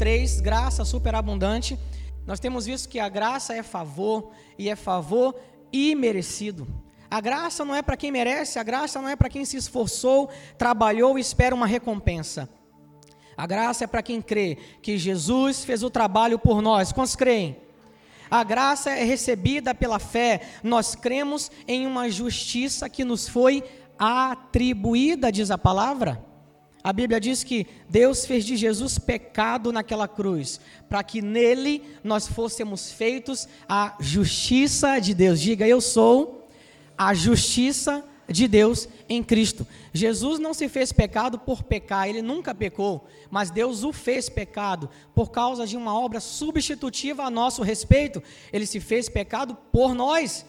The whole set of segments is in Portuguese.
sobre a parte 3, graça superabundante. Nós temos visto que a graça é favor e é favor imerecido. A graça não é para quem merece, a graça não é para quem se esforçou, trabalhou e espera uma recompensa. A graça é para quem crê que Jesus fez o trabalho por nós. Quantos creem? A graça é recebida pela fé. Nós cremos em uma justiça que nos foi atribuída, diz a palavra. A Bíblia diz que Deus fez de Jesus pecado naquela cruz, para que nele nós fôssemos feitos a justiça de Deus. Diga, eu sou a justiça de Deus em Cristo. Jesus não se fez pecado por pecar, ele nunca pecou, mas Deus o fez pecado por causa de uma obra substitutiva a nosso respeito. Ele se fez pecado por nós.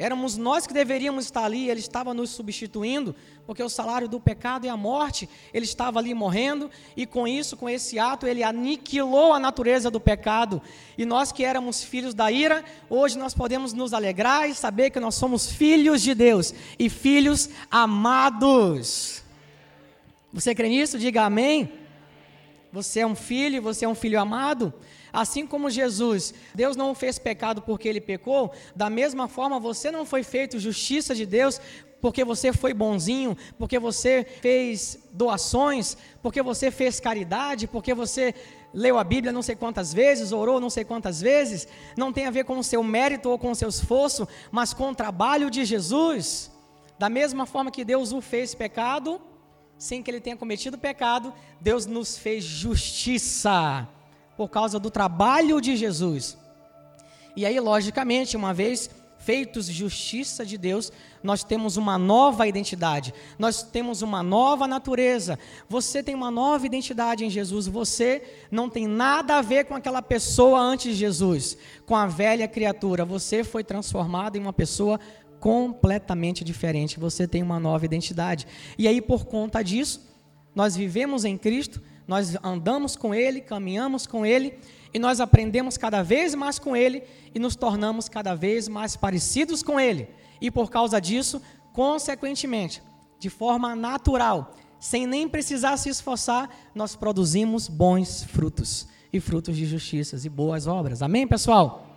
Éramos nós que deveríamos estar ali, ele estava nos substituindo, porque o salário do pecado é a morte. Ele estava ali morrendo, e com isso, com esse ato, ele aniquilou a natureza do pecado. E nós que éramos filhos da ira, hoje nós podemos nos alegrar e saber que nós somos filhos de Deus e filhos amados. Você crê nisso? Diga amém. Você é um filho, você é um filho amado. Assim como Jesus, Deus não fez pecado porque ele pecou, da mesma forma você não foi feito justiça de Deus porque você foi bonzinho, porque você fez doações, porque você fez caridade, porque você leu a Bíblia não sei quantas vezes, orou não sei quantas vezes, não tem a ver com o seu mérito ou com o seu esforço, mas com o trabalho de Jesus. Da mesma forma que Deus o fez pecado, sem que ele tenha cometido pecado, Deus nos fez justiça por causa do trabalho de Jesus. E aí, logicamente, uma vez feitos justiça de Deus, nós temos uma nova identidade, nós temos uma nova natureza. Você tem uma nova identidade em Jesus, você não tem nada a ver com aquela pessoa antes de Jesus, com a velha criatura. Você foi transformado em uma pessoa completamente diferente, você tem uma nova identidade. E aí, por conta disso, nós vivemos em Cristo nós andamos com Ele, caminhamos com Ele, e nós aprendemos cada vez mais com Ele e nos tornamos cada vez mais parecidos com Ele. E por causa disso, consequentemente, de forma natural, sem nem precisar se esforçar, nós produzimos bons frutos e frutos de justiças e boas obras. Amém, pessoal?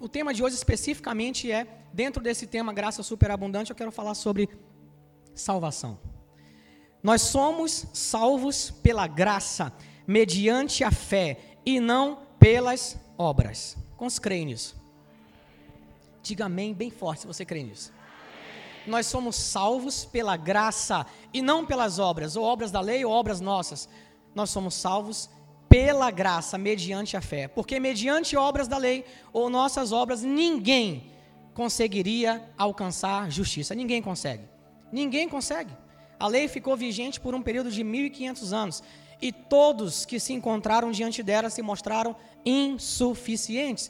O tema de hoje especificamente é, dentro desse tema graça superabundante, eu quero falar sobre salvação. Nós somos salvos pela graça, mediante a fé, e não pelas obras. Quantos creem nisso? Diga amém bem forte se você crê nisso. Nós somos salvos pela graça e não pelas obras, ou obras da lei ou obras nossas. Nós somos salvos pela graça, mediante a fé. Porque mediante obras da lei ou nossas obras, ninguém conseguiria alcançar justiça. Ninguém consegue. Ninguém consegue. A lei ficou vigente por um período de 1500 anos e todos que se encontraram diante dela se mostraram insuficientes.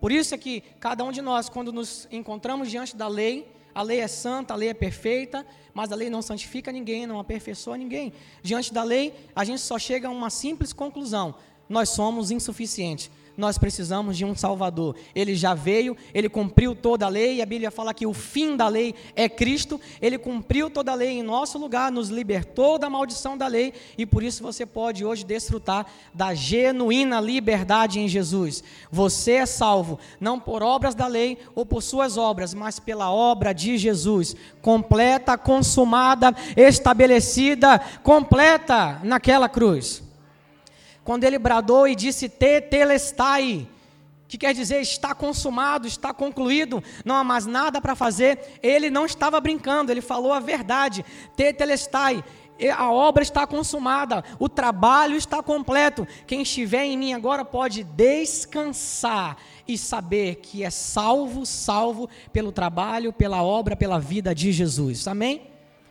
Por isso é que cada um de nós, quando nos encontramos diante da lei, a lei é santa, a lei é perfeita, mas a lei não santifica ninguém, não aperfeiçoa ninguém. Diante da lei, a gente só chega a uma simples conclusão: nós somos insuficientes nós precisamos de um Salvador. Ele já veio, ele cumpriu toda a lei, a Bíblia fala que o fim da lei é Cristo. Ele cumpriu toda a lei em nosso lugar, nos libertou da maldição da lei, e por isso você pode hoje desfrutar da genuína liberdade em Jesus. Você é salvo, não por obras da lei ou por suas obras, mas pela obra de Jesus, completa, consumada, estabelecida, completa naquela cruz quando ele bradou e disse tetelestai, que quer dizer está consumado, está concluído, não há mais nada para fazer. Ele não estava brincando, ele falou a verdade. Tetelestai, a obra está consumada, o trabalho está completo. Quem estiver em mim agora pode descansar e saber que é salvo, salvo pelo trabalho, pela obra, pela vida de Jesus. Amém?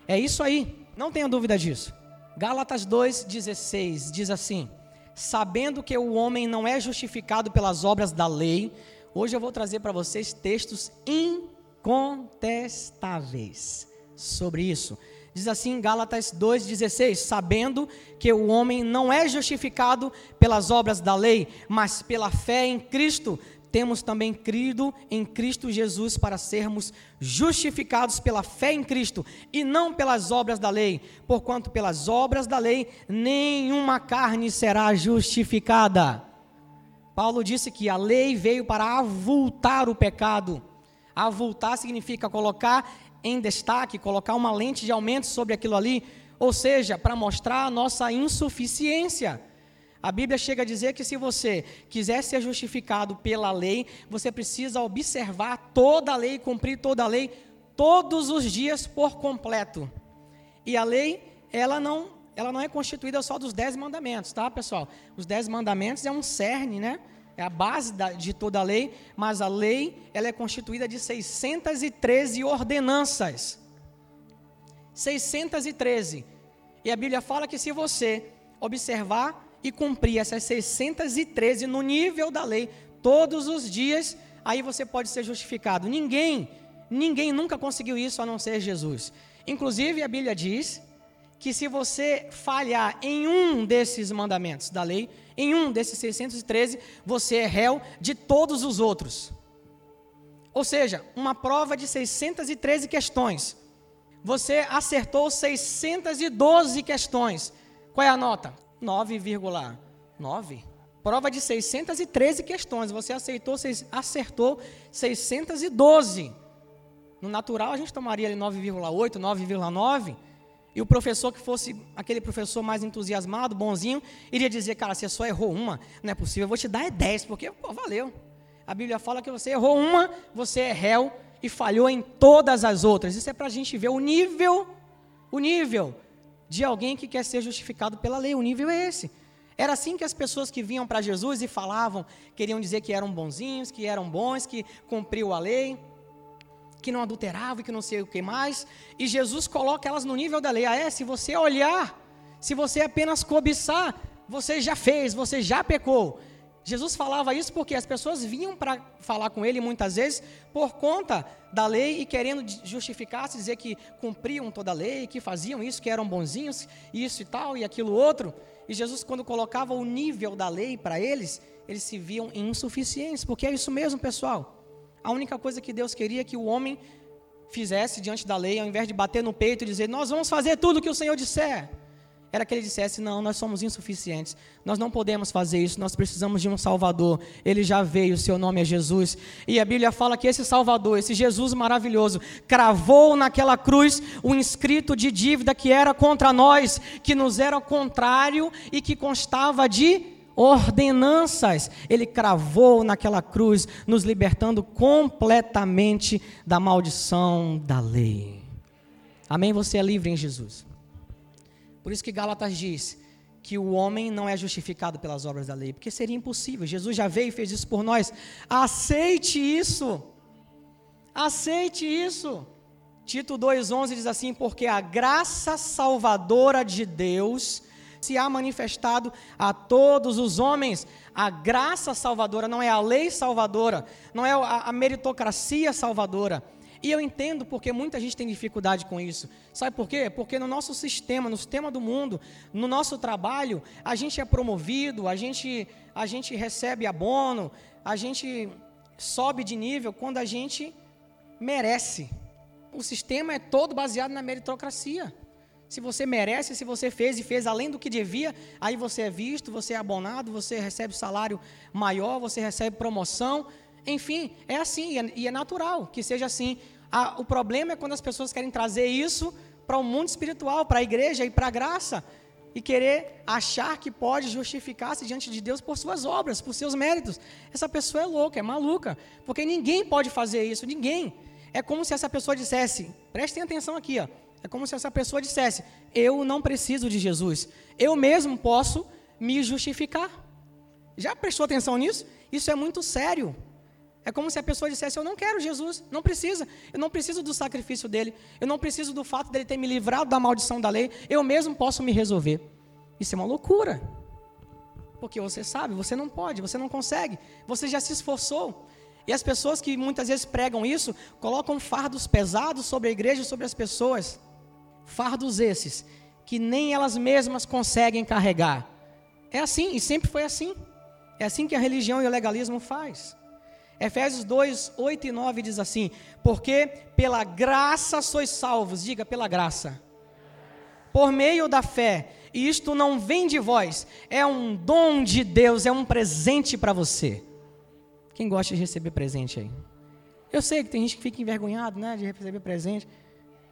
É isso aí, não tenha dúvida disso. Gálatas 2,16 diz assim: sabendo que o homem não é justificado pelas obras da lei, hoje eu vou trazer para vocês textos incontestáveis sobre isso. Diz assim Gálatas 2,16: Sabendo que o homem não é justificado pelas obras da lei, mas pela fé em Cristo, temos também crido em Cristo Jesus para sermos justificados pela fé em Cristo e não pelas obras da lei, porquanto pelas obras da lei nenhuma carne será justificada. Paulo disse que a lei veio para avultar o pecado. Avultar significa colocar em destaque, colocar uma lente de aumento sobre aquilo ali, ou seja, para mostrar a nossa insuficiência. A Bíblia chega a dizer que se você quiser ser justificado pela lei, você precisa observar toda a lei, cumprir toda a lei, todos os dias por completo. E a lei, ela não, ela não é constituída só dos dez mandamentos, tá, pessoal? Os dez mandamentos é um cerne, né? É a base da, de toda a lei, mas a lei, ela é constituída de 613 ordenanças. 613. E a Bíblia fala que se você observar e cumprir essas 613 no nível da lei todos os dias, aí você pode ser justificado. Ninguém, ninguém nunca conseguiu isso a não ser Jesus. Inclusive a Bíblia diz que se você falhar em um desses mandamentos da lei, em um desses 613, você é réu de todos os outros. Ou seja, uma prova de 613 questões. Você acertou 612 questões. Qual é a nota? 9,9. Prova de 613 questões. Você aceitou, acertou 612. No natural, a gente tomaria ali 9,8, 9,9. E o professor que fosse aquele professor mais entusiasmado, bonzinho, iria dizer, cara, você só errou uma, não é possível, eu vou te dar é 10, porque, pô, valeu. A Bíblia fala que você errou uma, você é réu e falhou em todas as outras. Isso é para a gente ver o nível, o nível de alguém que quer ser justificado pela lei. O nível é esse. Era assim que as pessoas que vinham para Jesus e falavam, queriam dizer que eram bonzinhos, que eram bons, que cumpriam a lei, que não adulteravam e que não sei o que mais. E Jesus coloca elas no nível da lei. Ah, é? Se você olhar, se você apenas cobiçar, você já fez, você já pecou. Jesus falava isso porque as pessoas vinham para falar com ele muitas vezes por conta da lei e querendo justificar-se, dizer que cumpriam toda a lei, que faziam isso, que eram bonzinhos, isso e tal e aquilo outro. E Jesus, quando colocava o nível da lei para eles, eles se viam insuficientes, porque é isso mesmo, pessoal. A única coisa que Deus queria é que o homem fizesse diante da lei, ao invés de bater no peito e dizer, nós vamos fazer tudo o que o Senhor disser era que ele dissesse: Não, nós somos insuficientes, nós não podemos fazer isso, nós precisamos de um Salvador. Ele já veio, o seu nome é Jesus. E a Bíblia fala que esse Salvador, esse Jesus maravilhoso, cravou naquela cruz o inscrito de dívida que era contra nós, que nos era contrário e que constava de ordenanças. Ele cravou naquela cruz, nos libertando completamente da maldição da lei. Amém? Você é livre em Jesus. Por isso que Gálatas diz que o homem não é justificado pelas obras da lei, porque seria impossível. Jesus já veio e fez isso por nós. Aceite isso. Aceite isso. Tito 2:11 diz assim: "Porque a graça salvadora de Deus se há manifestado a todos os homens. A graça salvadora não é a lei salvadora, não é a meritocracia salvadora, e eu entendo porque muita gente tem dificuldade com isso. Sabe por quê? Porque no nosso sistema, no sistema do mundo, no nosso trabalho, a gente é promovido, a gente, a gente recebe abono, a gente sobe de nível quando a gente merece. O sistema é todo baseado na meritocracia. Se você merece, se você fez e fez além do que devia, aí você é visto, você é abonado, você recebe salário maior, você recebe promoção. Enfim, é assim e é, e é natural que seja assim. o problema é quando as pessoas querem trazer isso para o mundo espiritual, para a igreja e para a graça, e querer achar que pode justificar-se diante de Deus por suas obras, por seus méritos. Essa pessoa é louca, é maluca, porque ninguém pode fazer isso, ninguém. É como se essa pessoa dissesse, prestem atenção aqui, ó, é como se essa pessoa dissesse: Eu não preciso de Jesus, eu mesmo posso me justificar. Já prestou atenção nisso? Isso é muito sério. É como se a pessoa dissesse: Eu não quero Jesus, não precisa, eu não preciso do sacrifício dele, eu não preciso do fato dele ter me livrado da maldição da lei, eu mesmo posso me resolver. Isso é uma loucura, porque você sabe, você não pode, você não consegue, você já se esforçou. E as pessoas que muitas vezes pregam isso, colocam fardos pesados sobre a igreja e sobre as pessoas, fardos esses que nem elas mesmas conseguem carregar. É assim, e sempre foi assim. É assim que a religião e o legalismo faz. Efésios 2, 8 e 9 diz assim: Porque pela graça sois salvos, diga pela graça, por meio da fé, e isto não vem de vós, é um dom de Deus, é um presente para você. Quem gosta de receber presente aí? Eu sei que tem gente que fica envergonhado, né, de receber presente.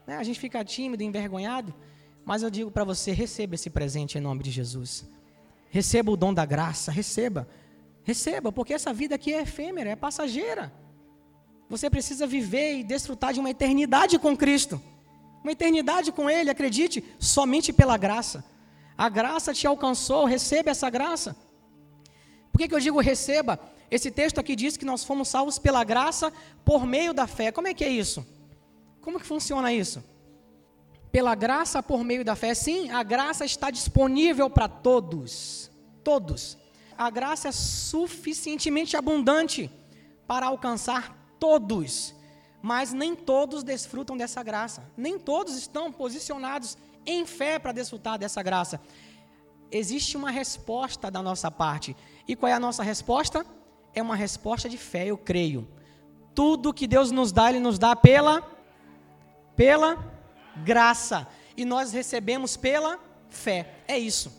Né? A gente fica tímido, envergonhado, mas eu digo para você, receba esse presente em nome de Jesus. Receba o dom da graça, receba. Receba, porque essa vida aqui é efêmera, é passageira. Você precisa viver e desfrutar de uma eternidade com Cristo. Uma eternidade com Ele, acredite, somente pela graça. A graça te alcançou, receba essa graça. Por que, que eu digo receba? Esse texto aqui diz que nós fomos salvos pela graça por meio da fé. Como é que é isso? Como que funciona isso? Pela graça por meio da fé. Sim, a graça está disponível para todos. Todos. A graça é suficientemente abundante para alcançar todos. Mas nem todos desfrutam dessa graça. Nem todos estão posicionados em fé para desfrutar dessa graça. Existe uma resposta da nossa parte. E qual é a nossa resposta? É uma resposta de fé, eu creio. Tudo que Deus nos dá, Ele nos dá pela pela graça. E nós recebemos pela fé. É isso.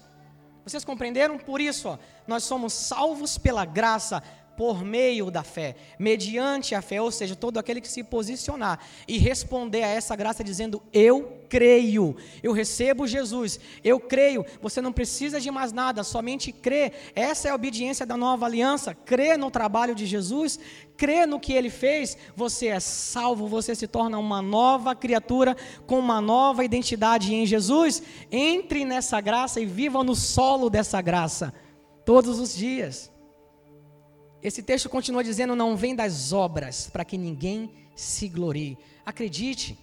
Vocês compreenderam? Por isso, ó, nós somos salvos pela graça por meio da fé, mediante a fé, ou seja, todo aquele que se posicionar e responder a essa graça dizendo: Eu creio, eu recebo Jesus, eu creio. Você não precisa de mais nada, somente crer. Essa é a obediência da nova aliança. Crer no trabalho de Jesus, crer no que ele fez, você é salvo, você se torna uma nova criatura com uma nova identidade em Jesus. Entre nessa graça e viva no solo dessa graça todos os dias. Esse texto continua dizendo: não vem das obras, para que ninguém se glorie. Acredite,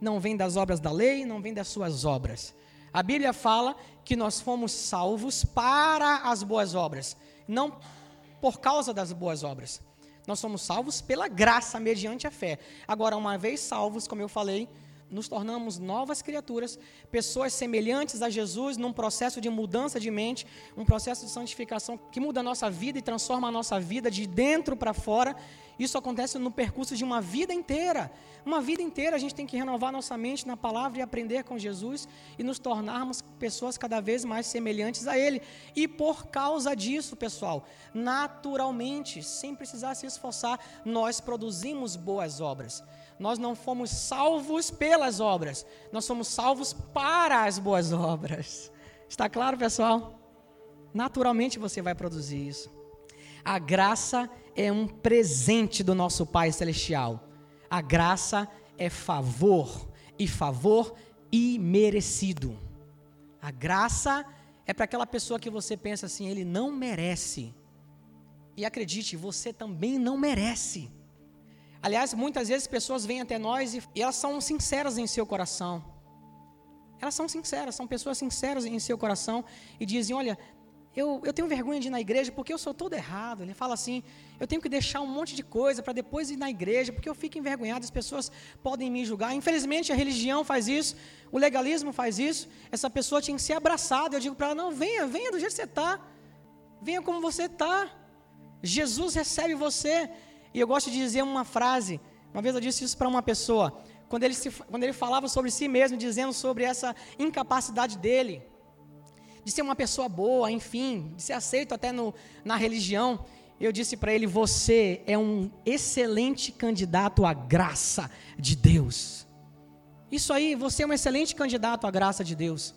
não vem das obras da lei, não vem das suas obras. A Bíblia fala que nós fomos salvos para as boas obras, não por causa das boas obras. Nós somos salvos pela graça, mediante a fé. Agora, uma vez salvos, como eu falei, nos tornamos novas criaturas, pessoas semelhantes a Jesus num processo de mudança de mente, um processo de santificação que muda a nossa vida e transforma a nossa vida de dentro para fora. Isso acontece no percurso de uma vida inteira. Uma vida inteira a gente tem que renovar nossa mente na palavra e aprender com Jesus e nos tornarmos pessoas cada vez mais semelhantes a Ele. E por causa disso, pessoal, naturalmente, sem precisar se esforçar, nós produzimos boas obras. Nós não fomos salvos pelas obras, nós somos salvos para as boas obras. Está claro, pessoal? Naturalmente você vai produzir isso. A graça é um presente do nosso Pai Celestial. A graça é favor, e favor imerecido. A graça é para aquela pessoa que você pensa assim, ele não merece. E acredite, você também não merece. Aliás, muitas vezes pessoas vêm até nós e, e elas são sinceras em seu coração. Elas são sinceras, são pessoas sinceras em seu coração e dizem: Olha, eu, eu tenho vergonha de ir na igreja porque eu sou todo errado. Ele fala assim: Eu tenho que deixar um monte de coisa para depois ir na igreja porque eu fico envergonhado, as pessoas podem me julgar. Infelizmente, a religião faz isso, o legalismo faz isso. Essa pessoa tinha que ser abraçada. Eu digo para ela: Não, venha, venha do jeito que você está, venha como você está. Jesus recebe você. E eu gosto de dizer uma frase, uma vez eu disse isso para uma pessoa, quando ele, se, quando ele falava sobre si mesmo, dizendo sobre essa incapacidade dele, de ser uma pessoa boa, enfim, de ser aceito até no, na religião, eu disse para ele: Você é um excelente candidato à graça de Deus. Isso aí, você é um excelente candidato à graça de Deus.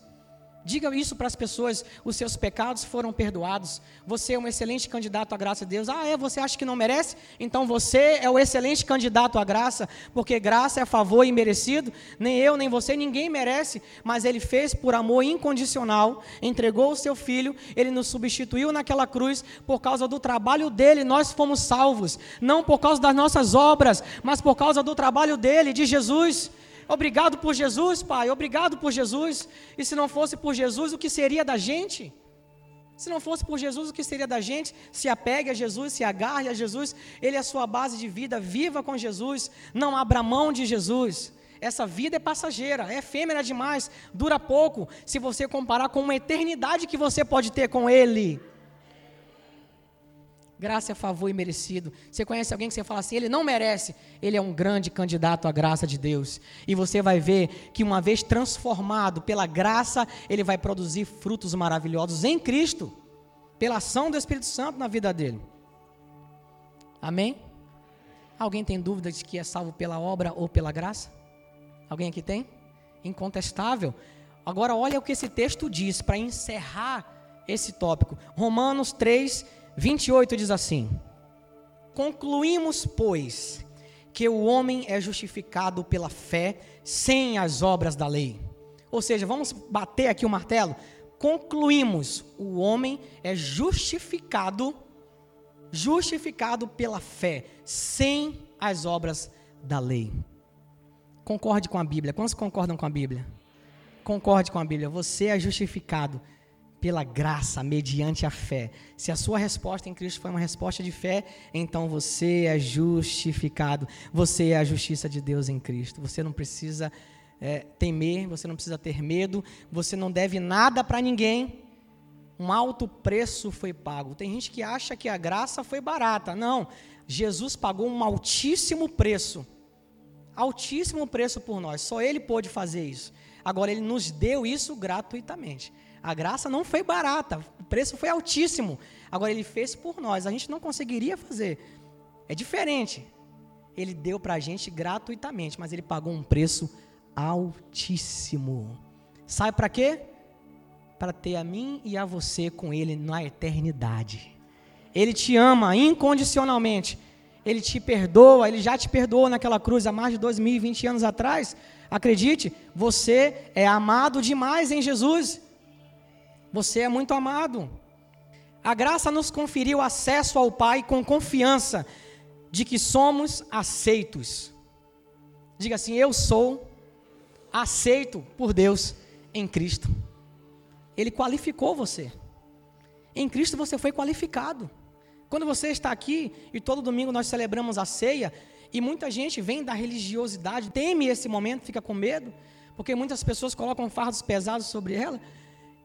Diga isso para as pessoas: os seus pecados foram perdoados. Você é um excelente candidato à graça de Deus. Ah, é? Você acha que não merece? Então você é o excelente candidato à graça, porque graça é favor imerecido. Nem eu, nem você, ninguém merece, mas Ele fez por amor incondicional, entregou o seu filho, Ele nos substituiu naquela cruz por causa do trabalho dele. Nós fomos salvos, não por causa das nossas obras, mas por causa do trabalho dele, de Jesus. Obrigado por Jesus, Pai, obrigado por Jesus. E se não fosse por Jesus, o que seria da gente? Se não fosse por Jesus, o que seria da gente? Se apegue a Jesus, se agarre a Jesus, Ele é a sua base de vida, viva com Jesus, não abra mão de Jesus. Essa vida é passageira, é efêmera demais, dura pouco, se você comparar com uma eternidade que você pode ter com Ele. Graça é favor imerecido. Você conhece alguém que você fala assim, ele não merece, ele é um grande candidato à graça de Deus. E você vai ver que uma vez transformado pela graça, ele vai produzir frutos maravilhosos em Cristo, pela ação do Espírito Santo na vida dele. Amém? Alguém tem dúvida de que é salvo pela obra ou pela graça? Alguém aqui tem? Incontestável. Agora olha o que esse texto diz para encerrar esse tópico. Romanos 3, 28 diz assim: Concluímos, pois, que o homem é justificado pela fé sem as obras da lei. Ou seja, vamos bater aqui o martelo. Concluímos, o homem é justificado justificado pela fé, sem as obras da lei. Concorde com a Bíblia. Quantos concordam com a Bíblia? Concorde com a Bíblia. Você é justificado pela graça, mediante a fé. Se a sua resposta em Cristo foi uma resposta de fé, então você é justificado. Você é a justiça de Deus em Cristo. Você não precisa é, temer, você não precisa ter medo, você não deve nada para ninguém. Um alto preço foi pago. Tem gente que acha que a graça foi barata. Não. Jesus pagou um altíssimo preço. Altíssimo preço por nós. Só Ele pôde fazer isso. Agora, Ele nos deu isso gratuitamente. A graça não foi barata, o preço foi altíssimo. Agora ele fez por nós, a gente não conseguiria fazer. É diferente. Ele deu para a gente gratuitamente, mas ele pagou um preço altíssimo. Sabe para quê? Para ter a mim e a você com ele na eternidade. Ele te ama incondicionalmente. Ele te perdoa, ele já te perdoou naquela cruz há mais de 2020 anos atrás. Acredite, você é amado demais em Jesus. Você é muito amado. A graça nos conferiu acesso ao Pai com confiança de que somos aceitos. Diga assim: Eu sou aceito por Deus em Cristo. Ele qualificou você. Em Cristo você foi qualificado. Quando você está aqui e todo domingo nós celebramos a ceia, e muita gente vem da religiosidade, teme esse momento, fica com medo, porque muitas pessoas colocam fardos pesados sobre ela.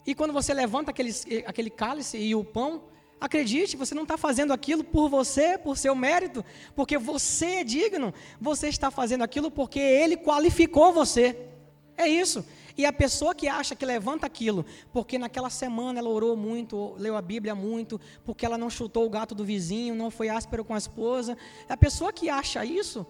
E quando você levanta aquele, aquele cálice e o pão, acredite, você não está fazendo aquilo por você, por seu mérito, porque você é digno, você está fazendo aquilo porque Ele qualificou você. É isso. E a pessoa que acha que levanta aquilo, porque naquela semana ela orou muito, leu a Bíblia muito, porque ela não chutou o gato do vizinho, não foi áspero com a esposa, a pessoa que acha isso,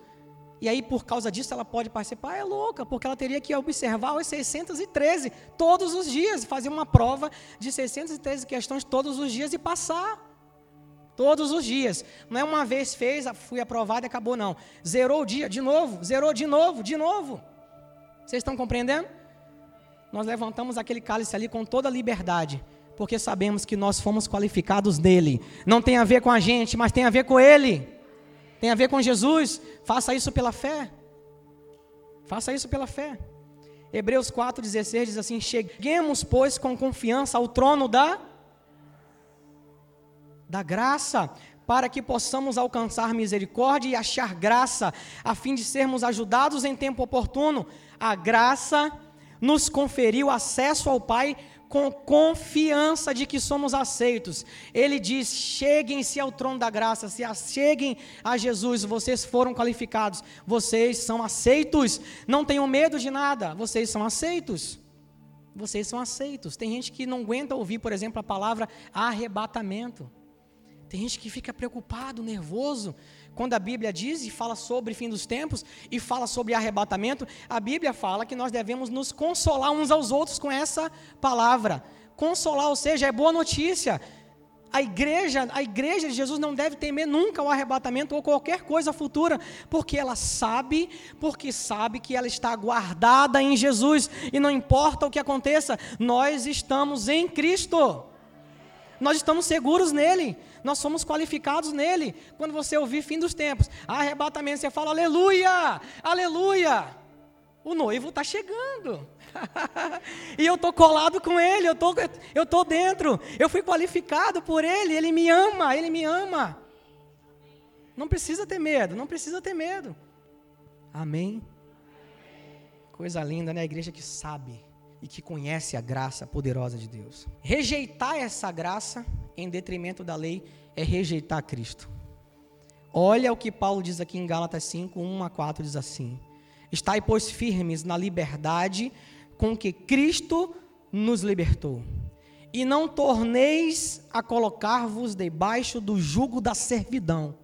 e aí por causa disso ela pode participar, é louca, porque ela teria que observar os 613 todos os dias, fazer uma prova de 613 questões todos os dias e passar. Todos os dias. Não é uma vez fez, fui aprovado e acabou, não. Zerou o dia, de novo, zerou de novo, de novo. Vocês estão compreendendo? Nós levantamos aquele cálice ali com toda a liberdade, porque sabemos que nós fomos qualificados nele. Não tem a ver com a gente, mas tem a ver com ele tem a ver com Jesus. Faça isso pela fé. Faça isso pela fé. Hebreus 4,16 diz assim: Cheguemos, pois, com confiança ao trono da, da graça, para que possamos alcançar misericórdia e achar graça, a fim de sermos ajudados em tempo oportuno. A graça nos conferiu acesso ao Pai com confiança de que somos aceitos. Ele diz: cheguem-se ao trono da graça, se cheguem a Jesus, vocês foram qualificados, vocês são aceitos. Não tenham medo de nada, vocês são aceitos. Vocês são aceitos. Tem gente que não aguenta ouvir, por exemplo, a palavra arrebatamento. Tem gente que fica preocupado, nervoso. Quando a Bíblia diz e fala sobre fim dos tempos e fala sobre arrebatamento, a Bíblia fala que nós devemos nos consolar uns aos outros com essa palavra. Consolar, ou seja, é boa notícia. A igreja, a igreja de Jesus não deve temer nunca o arrebatamento ou qualquer coisa futura, porque ela sabe, porque sabe que ela está guardada em Jesus e não importa o que aconteça, nós estamos em Cristo. Nós estamos seguros nele nós somos qualificados nele. Quando você ouvir fim dos tempos, arrebatamento, você fala aleluia, aleluia. O noivo está chegando. e eu estou colado com ele, eu tô, estou tô dentro. Eu fui qualificado por ele, ele me ama, ele me ama. Não precisa ter medo, não precisa ter medo. Amém? Coisa linda, né? A igreja que sabe e que conhece a graça poderosa de Deus. Rejeitar essa graça em detrimento da lei é rejeitar Cristo. Olha o que Paulo diz aqui em Gálatas 5, 1 a 4, diz assim: Estai, pois, firmes na liberdade com que Cristo nos libertou, e não torneis a colocar-vos debaixo do jugo da servidão.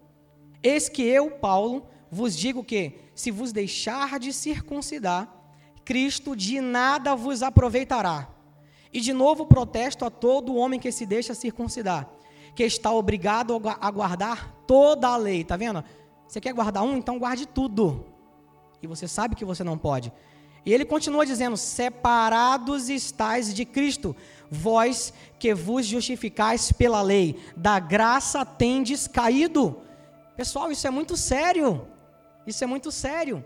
Eis que eu, Paulo, vos digo que, se vos deixar de circuncidar, Cristo de nada vos aproveitará. E de novo protesto a todo homem que se deixa circuncidar, que está obrigado a guardar toda a lei. Está vendo? Você quer guardar um? Então guarde tudo. E você sabe que você não pode. E ele continua dizendo: Separados estáis de Cristo, vós que vos justificais pela lei, da graça tendes caído. Pessoal, isso é muito sério. Isso é muito sério.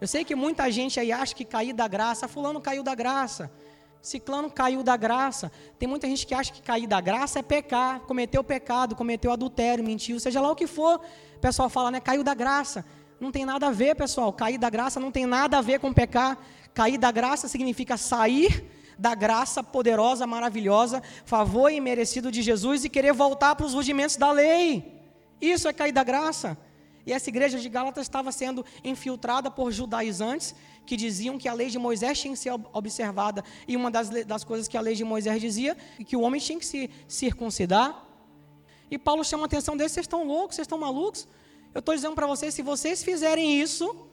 Eu sei que muita gente aí acha que cair da graça, fulano caiu da graça. Ciclano caiu da graça. Tem muita gente que acha que cair da graça é pecar, cometeu pecado, cometeu adultério, mentiu, seja lá o que for. O pessoal fala, né? Caiu da graça. Não tem nada a ver, pessoal. Cair da graça não tem nada a ver com pecar. Cair da graça significa sair da graça poderosa, maravilhosa, favor e merecido de Jesus e querer voltar para os rudimentos da lei. Isso é cair da graça. E essa igreja de Gálatas estava sendo infiltrada por judaizantes que diziam que a lei de Moisés tinha que ser observada. E uma das, das coisas que a lei de Moisés dizia que o homem tinha que se circuncidar. E Paulo chama a atenção deles: vocês estão loucos, vocês estão malucos? Eu estou dizendo para vocês: se vocês fizerem isso,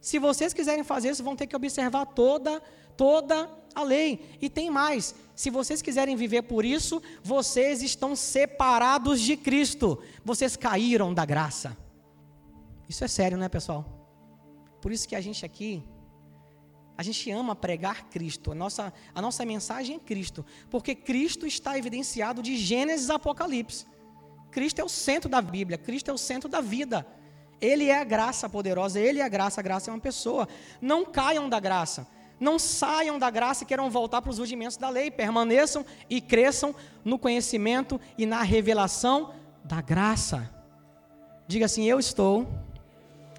se vocês quiserem fazer isso, vão ter que observar toda, toda a lei. E tem mais: se vocês quiserem viver por isso, vocês estão separados de Cristo. Vocês caíram da graça. Isso é sério, né, pessoal? Por isso que a gente aqui, a gente ama pregar Cristo. A nossa, a nossa mensagem é Cristo. Porque Cristo está evidenciado de Gênesis a Apocalipse. Cristo é o centro da Bíblia, Cristo é o centro da vida. Ele é a graça poderosa, Ele é a graça, a graça é uma pessoa. Não caiam da graça, não saiam da graça e queiram voltar para os rudimentos da lei. Permaneçam e cresçam no conhecimento e na revelação da graça. Diga assim: Eu estou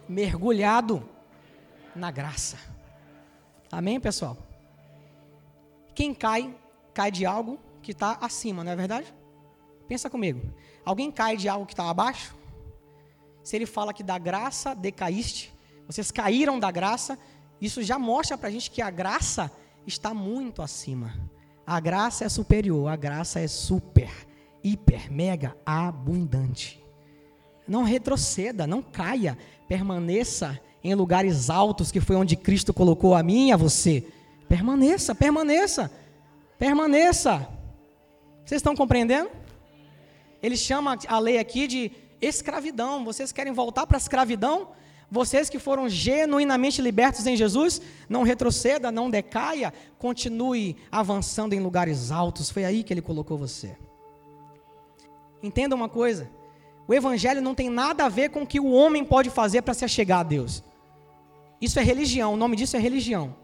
mergulhado na graça. Amém, pessoal? Quem cai, cai de algo que está acima, não é verdade? Pensa comigo. Alguém cai de algo que está abaixo? Se ele fala que da graça decaíste, vocês caíram da graça, isso já mostra para a gente que a graça está muito acima. A graça é superior, a graça é super, hiper, mega abundante. Não retroceda, não caia, permaneça em lugares altos, que foi onde Cristo colocou a mim e a você. Permaneça, permaneça, permaneça. Vocês estão compreendendo? Ele chama a lei aqui de escravidão. Vocês querem voltar para a escravidão? Vocês que foram genuinamente libertos em Jesus, não retroceda, não decaia, continue avançando em lugares altos. Foi aí que ele colocou você. Entenda uma coisa: o evangelho não tem nada a ver com o que o homem pode fazer para se achegar a Deus. Isso é religião, o nome disso é religião.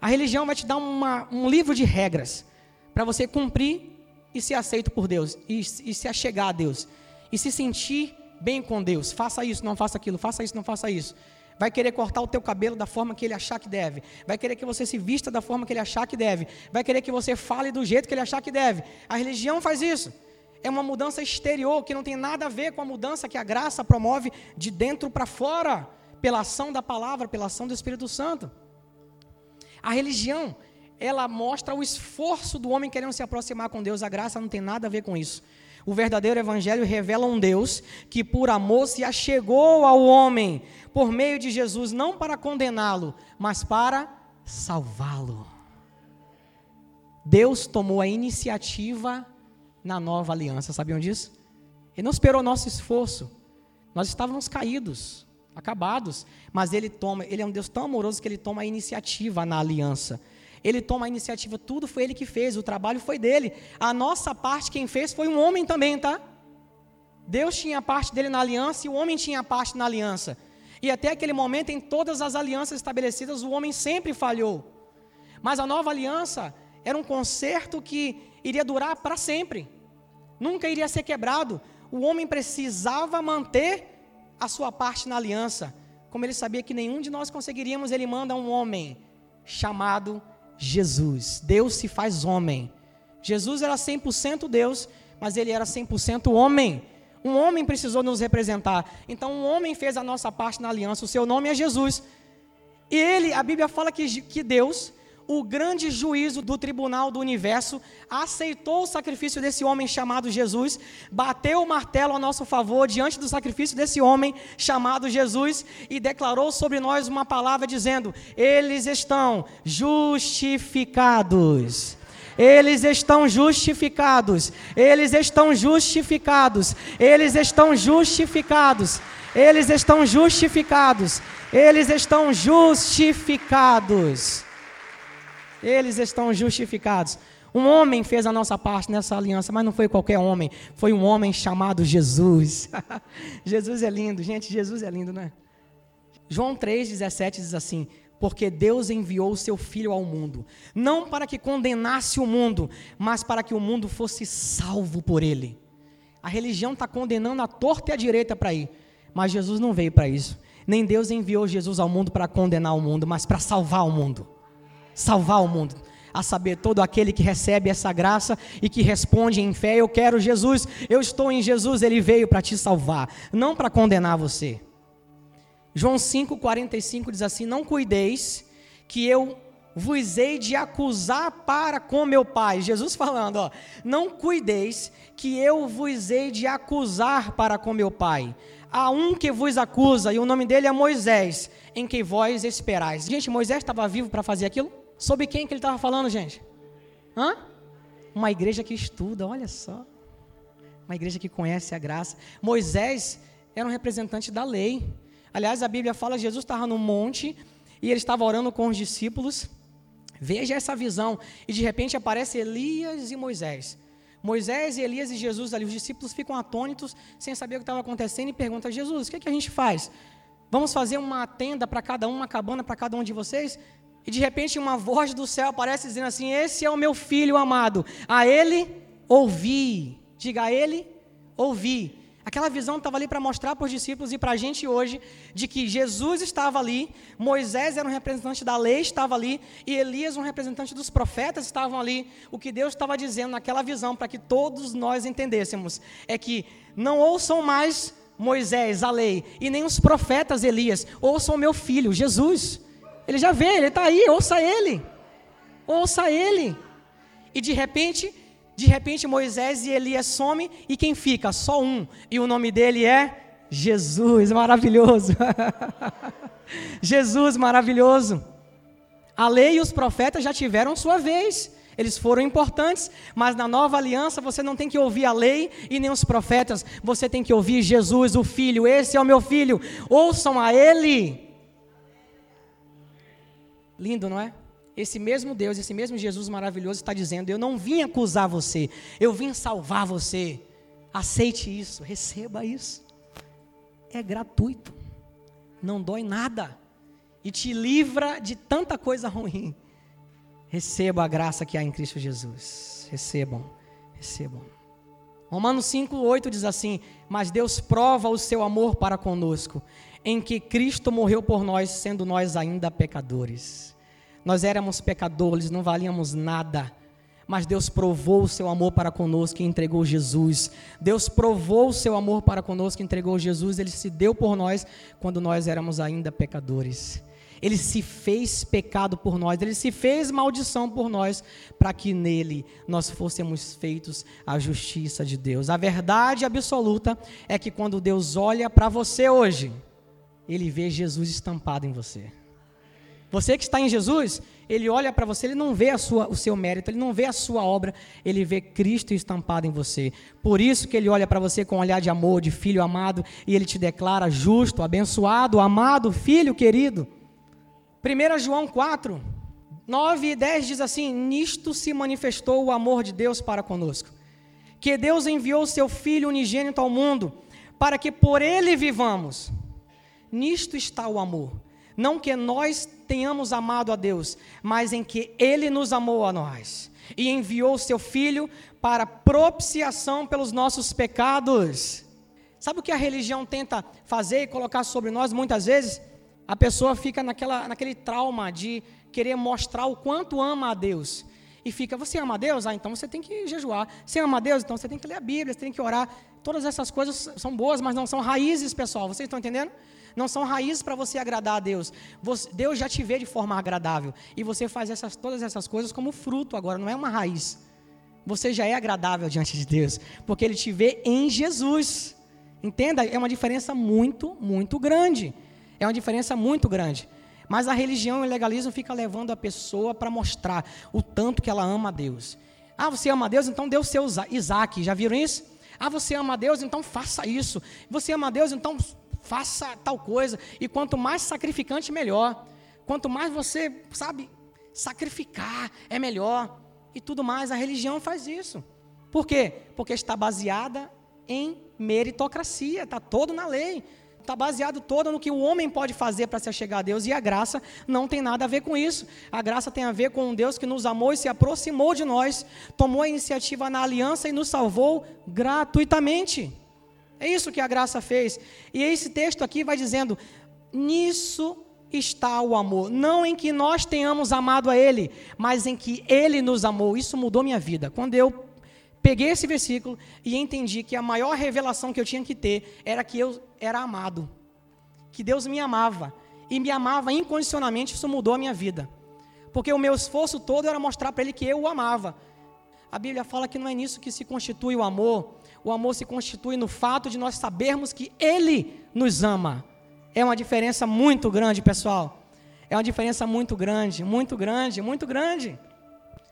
A religião vai te dar uma, um livro de regras para você cumprir e ser aceito por Deus, e, e se achegar a Deus, e se sentir bem com Deus. Faça isso, não faça aquilo, faça isso, não faça isso. Vai querer cortar o teu cabelo da forma que ele achar que deve. Vai querer que você se vista da forma que ele achar que deve. Vai querer que você fale do jeito que ele achar que deve. A religião faz isso é uma mudança exterior que não tem nada a ver com a mudança que a graça promove de dentro para fora, pela ação da palavra, pela ação do Espírito Santo. A religião, ela mostra o esforço do homem querendo se aproximar com Deus, a graça não tem nada a ver com isso. O verdadeiro evangelho revela um Deus que por amor se achegou ao homem por meio de Jesus, não para condená-lo, mas para salvá-lo. Deus tomou a iniciativa na nova aliança. Sabiam disso? Ele não esperou nosso esforço. Nós estávamos caídos, acabados, mas ele toma, ele é um Deus tão amoroso que ele toma a iniciativa na aliança. Ele toma a iniciativa, tudo foi ele que fez, o trabalho foi dele. A nossa parte quem fez foi um homem também, tá? Deus tinha a parte dele na aliança e o homem tinha a parte na aliança. E até aquele momento, em todas as alianças estabelecidas, o homem sempre falhou. Mas a nova aliança era um conserto que iria durar para sempre nunca iria ser quebrado. O homem precisava manter a sua parte na aliança. Como ele sabia que nenhum de nós conseguiríamos, ele manda um homem chamado Jesus. Deus se faz homem. Jesus era 100% Deus, mas ele era 100% homem. Um homem precisou nos representar. Então, um homem fez a nossa parte na aliança. O seu nome é Jesus. E ele, a Bíblia fala que, que Deus, o grande juízo do tribunal do universo, aceitou o sacrifício desse homem chamado Jesus, bateu o martelo a nosso favor diante do sacrifício desse homem chamado Jesus e declarou sobre nós uma palavra dizendo: Eles estão justificados. Eles estão justificados. Eles estão justificados. Eles estão justificados. Eles estão justificados. Eles estão justificados. Eles estão justificados. Um homem fez a nossa parte nessa aliança, mas não foi qualquer homem, foi um homem chamado Jesus. Jesus é lindo, gente, Jesus é lindo, né? João 3,17 diz assim: Porque Deus enviou o seu Filho ao mundo, não para que condenasse o mundo, mas para que o mundo fosse salvo por ele. A religião está condenando a torta e a direita para ir, mas Jesus não veio para isso. Nem Deus enviou Jesus ao mundo para condenar o mundo, mas para salvar o mundo salvar o mundo. A saber, todo aquele que recebe essa graça e que responde em fé: Eu quero Jesus, eu estou em Jesus, ele veio para te salvar, não para condenar você. João 5,45 diz assim: Não cuideis que eu vos hei de acusar para com meu Pai. Jesus falando, ó, não cuideis que eu vos hei de acusar para com meu Pai. Há um que vos acusa, e o nome dele é Moisés, em quem vós esperais. Gente, Moisés estava vivo para fazer aquilo? Sobre quem que ele estava falando, gente? Hã? Uma igreja que estuda, olha só. Uma igreja que conhece a graça. Moisés era um representante da lei. Aliás, a Bíblia fala que Jesus estava no monte e ele estava orando com os discípulos. Veja essa visão. E de repente aparece Elias e Moisés. Moisés, Elias e Jesus ali. Os discípulos ficam atônitos, sem saber o que estava acontecendo, e perguntam a Jesus: o que, é que a gente faz? Vamos fazer uma tenda para cada um, uma cabana para cada um de vocês? E de repente uma voz do céu aparece dizendo assim: Esse é o meu filho amado, a ele ouvi. Diga a ele ouvi. Aquela visão estava ali para mostrar para os discípulos e para a gente hoje de que Jesus estava ali, Moisés era um representante da lei, estava ali, e Elias, um representante dos profetas, estavam ali. O que Deus estava dizendo naquela visão, para que todos nós entendêssemos, é que não ouçam mais Moisés, a lei, e nem os profetas Elias, ouçam meu filho, Jesus. Ele já vê, ele está aí, ouça ele. Ouça ele. E de repente, de repente Moisés e Elias somem e quem fica? Só um. E o nome dele é Jesus, maravilhoso. Jesus maravilhoso. A lei e os profetas já tiveram sua vez. Eles foram importantes, mas na nova aliança você não tem que ouvir a lei e nem os profetas, você tem que ouvir Jesus, o Filho. Esse é o meu filho, ouçam a Ele. Lindo, não é? Esse mesmo Deus, esse mesmo Jesus maravilhoso está dizendo: Eu não vim acusar você, eu vim salvar você. Aceite isso, receba isso. É gratuito, não dói nada e te livra de tanta coisa ruim. Receba a graça que há em Cristo Jesus. Recebam, recebam. Romanos 5, 8 diz assim: Mas Deus prova o seu amor para conosco, em que Cristo morreu por nós, sendo nós ainda pecadores. Nós éramos pecadores, não valíamos nada. Mas Deus provou o seu amor para conosco e entregou Jesus. Deus provou o seu amor para conosco e entregou Jesus. Ele se deu por nós quando nós éramos ainda pecadores. Ele se fez pecado por nós, ele se fez maldição por nós, para que nele nós fôssemos feitos a justiça de Deus. A verdade absoluta é que quando Deus olha para você hoje, ele vê Jesus estampado em você. Você que está em Jesus, ele olha para você, ele não vê sua, o seu mérito, ele não vê a sua obra, ele vê Cristo estampado em você. Por isso que ele olha para você com um olhar de amor, de filho amado, e ele te declara justo, abençoado, amado, filho querido. 1 João 4, 9 e 10 diz assim: Nisto se manifestou o amor de Deus para conosco, que Deus enviou seu Filho unigênito ao mundo, para que por ele vivamos. Nisto está o amor. Não que nós tenhamos amado a Deus, mas em que Ele nos amou a nós e enviou seu Filho para propiciação pelos nossos pecados. Sabe o que a religião tenta fazer e colocar sobre nós muitas vezes? A pessoa fica naquela, naquele trauma de querer mostrar o quanto ama a Deus. e fica, você ama a Deus? Ah, então você tem que jejuar. Você ama a Deus? Então você tem que ler a Bíblia, você tem que orar. Todas essas coisas são boas, mas não são raízes, pessoal. Vocês estão entendendo? Não são raízes para você agradar a Deus. Você, Deus já te vê de forma agradável. E você faz essas, todas essas coisas como fruto agora, não é uma raiz. Você já é agradável diante de Deus, porque Ele te vê em Jesus. Entenda? É uma diferença muito, muito grande. É uma diferença muito grande. Mas a religião e o legalismo fica levando a pessoa para mostrar o tanto que ela ama a Deus. Ah, você ama a Deus, então o seu Isaac. Já viram isso? Ah, você ama a Deus, então faça isso. Você ama a Deus, então faça tal coisa. E quanto mais sacrificante, melhor. Quanto mais você, sabe, sacrificar, é melhor. E tudo mais. A religião faz isso. Por quê? Porque está baseada em meritocracia, está todo na lei está baseado todo no que o homem pode fazer para se achegar a Deus, e a graça não tem nada a ver com isso. A graça tem a ver com um Deus que nos amou e se aproximou de nós, tomou a iniciativa na aliança e nos salvou gratuitamente. É isso que a graça fez. E esse texto aqui vai dizendo: nisso está o amor, não em que nós tenhamos amado a Ele, mas em que Ele nos amou. Isso mudou minha vida. Quando eu peguei esse versículo e entendi que a maior revelação que eu tinha que ter era que eu era amado, que Deus me amava e me amava incondicionalmente. Isso mudou a minha vida, porque o meu esforço todo era mostrar para Ele que eu o amava. A Bíblia fala que não é nisso que se constitui o amor. O amor se constitui no fato de nós sabermos que Ele nos ama. É uma diferença muito grande, pessoal. É uma diferença muito grande, muito grande, muito grande.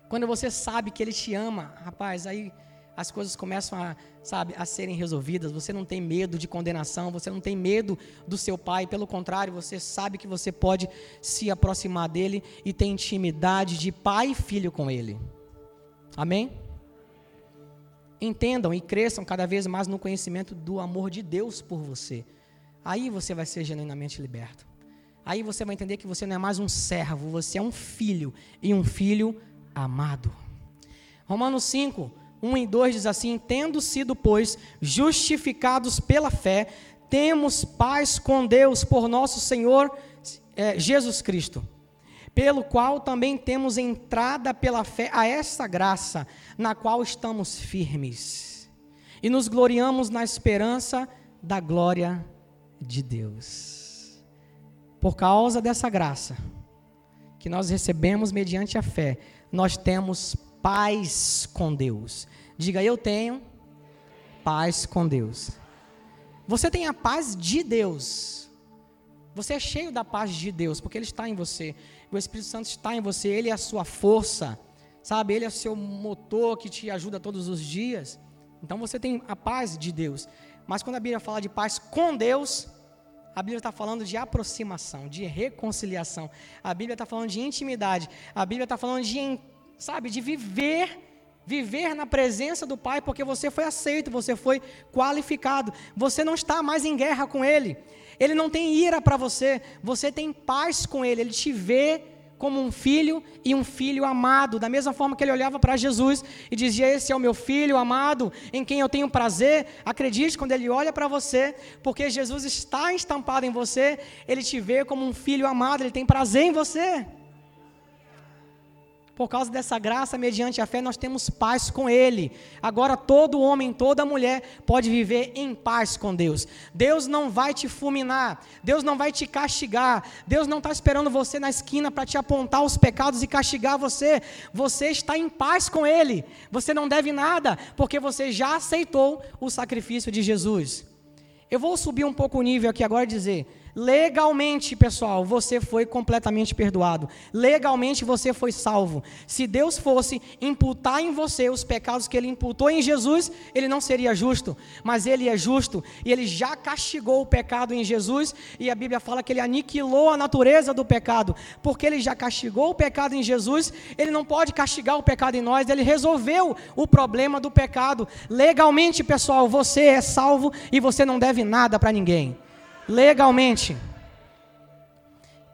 Quando você sabe que Ele te ama, rapaz, aí as coisas começam a, sabe, a serem resolvidas. Você não tem medo de condenação, você não tem medo do seu pai, pelo contrário, você sabe que você pode se aproximar dele e ter intimidade de pai e filho com ele. Amém? Entendam e cresçam cada vez mais no conhecimento do amor de Deus por você. Aí você vai ser genuinamente liberto. Aí você vai entender que você não é mais um servo, você é um filho e um filho amado. Romanos 5, 1 e 2 diz assim: Tendo sido, pois, justificados pela fé, temos paz com Deus por nosso Senhor é, Jesus Cristo, pelo qual também temos entrada pela fé a essa graça, na qual estamos firmes, e nos gloriamos na esperança da glória de Deus. Por causa dessa graça que nós recebemos mediante a fé, nós temos paz com Deus. Diga, eu tenho paz com Deus. Você tem a paz de Deus. Você é cheio da paz de Deus, porque Ele está em você. O Espírito Santo está em você, Ele é a sua força, sabe? Ele é o seu motor que te ajuda todos os dias. Então você tem a paz de Deus. Mas quando a Bíblia fala de paz com Deus, a Bíblia está falando de aproximação, de reconciliação. A Bíblia está falando de intimidade. A Bíblia está falando de sabe, de viver viver na presença do Pai, porque você foi aceito, você foi qualificado. Você não está mais em guerra com Ele. Ele não tem ira para você, você tem paz com Ele. Ele te vê como um filho e um filho amado, da mesma forma que ele olhava para Jesus e dizia: Esse é o meu filho amado, em quem eu tenho prazer. Acredite quando ele olha para você, porque Jesus está estampado em você, ele te vê como um filho amado, ele tem prazer em você. Por causa dessa graça, mediante a fé, nós temos paz com Ele. Agora, todo homem, toda mulher pode viver em paz com Deus. Deus não vai te fulminar, Deus não vai te castigar, Deus não está esperando você na esquina para te apontar os pecados e castigar você. Você está em paz com Ele. Você não deve nada, porque você já aceitou o sacrifício de Jesus. Eu vou subir um pouco o nível aqui agora e dizer Legalmente, pessoal, você foi completamente perdoado. Legalmente você foi salvo. Se Deus fosse imputar em você os pecados que ele imputou em Jesus, ele não seria justo, mas ele é justo e ele já castigou o pecado em Jesus e a Bíblia fala que ele aniquilou a natureza do pecado. Porque ele já castigou o pecado em Jesus, ele não pode castigar o pecado em nós, ele resolveu o problema do pecado. Legalmente, pessoal, você é salvo e você não deve nada para ninguém legalmente.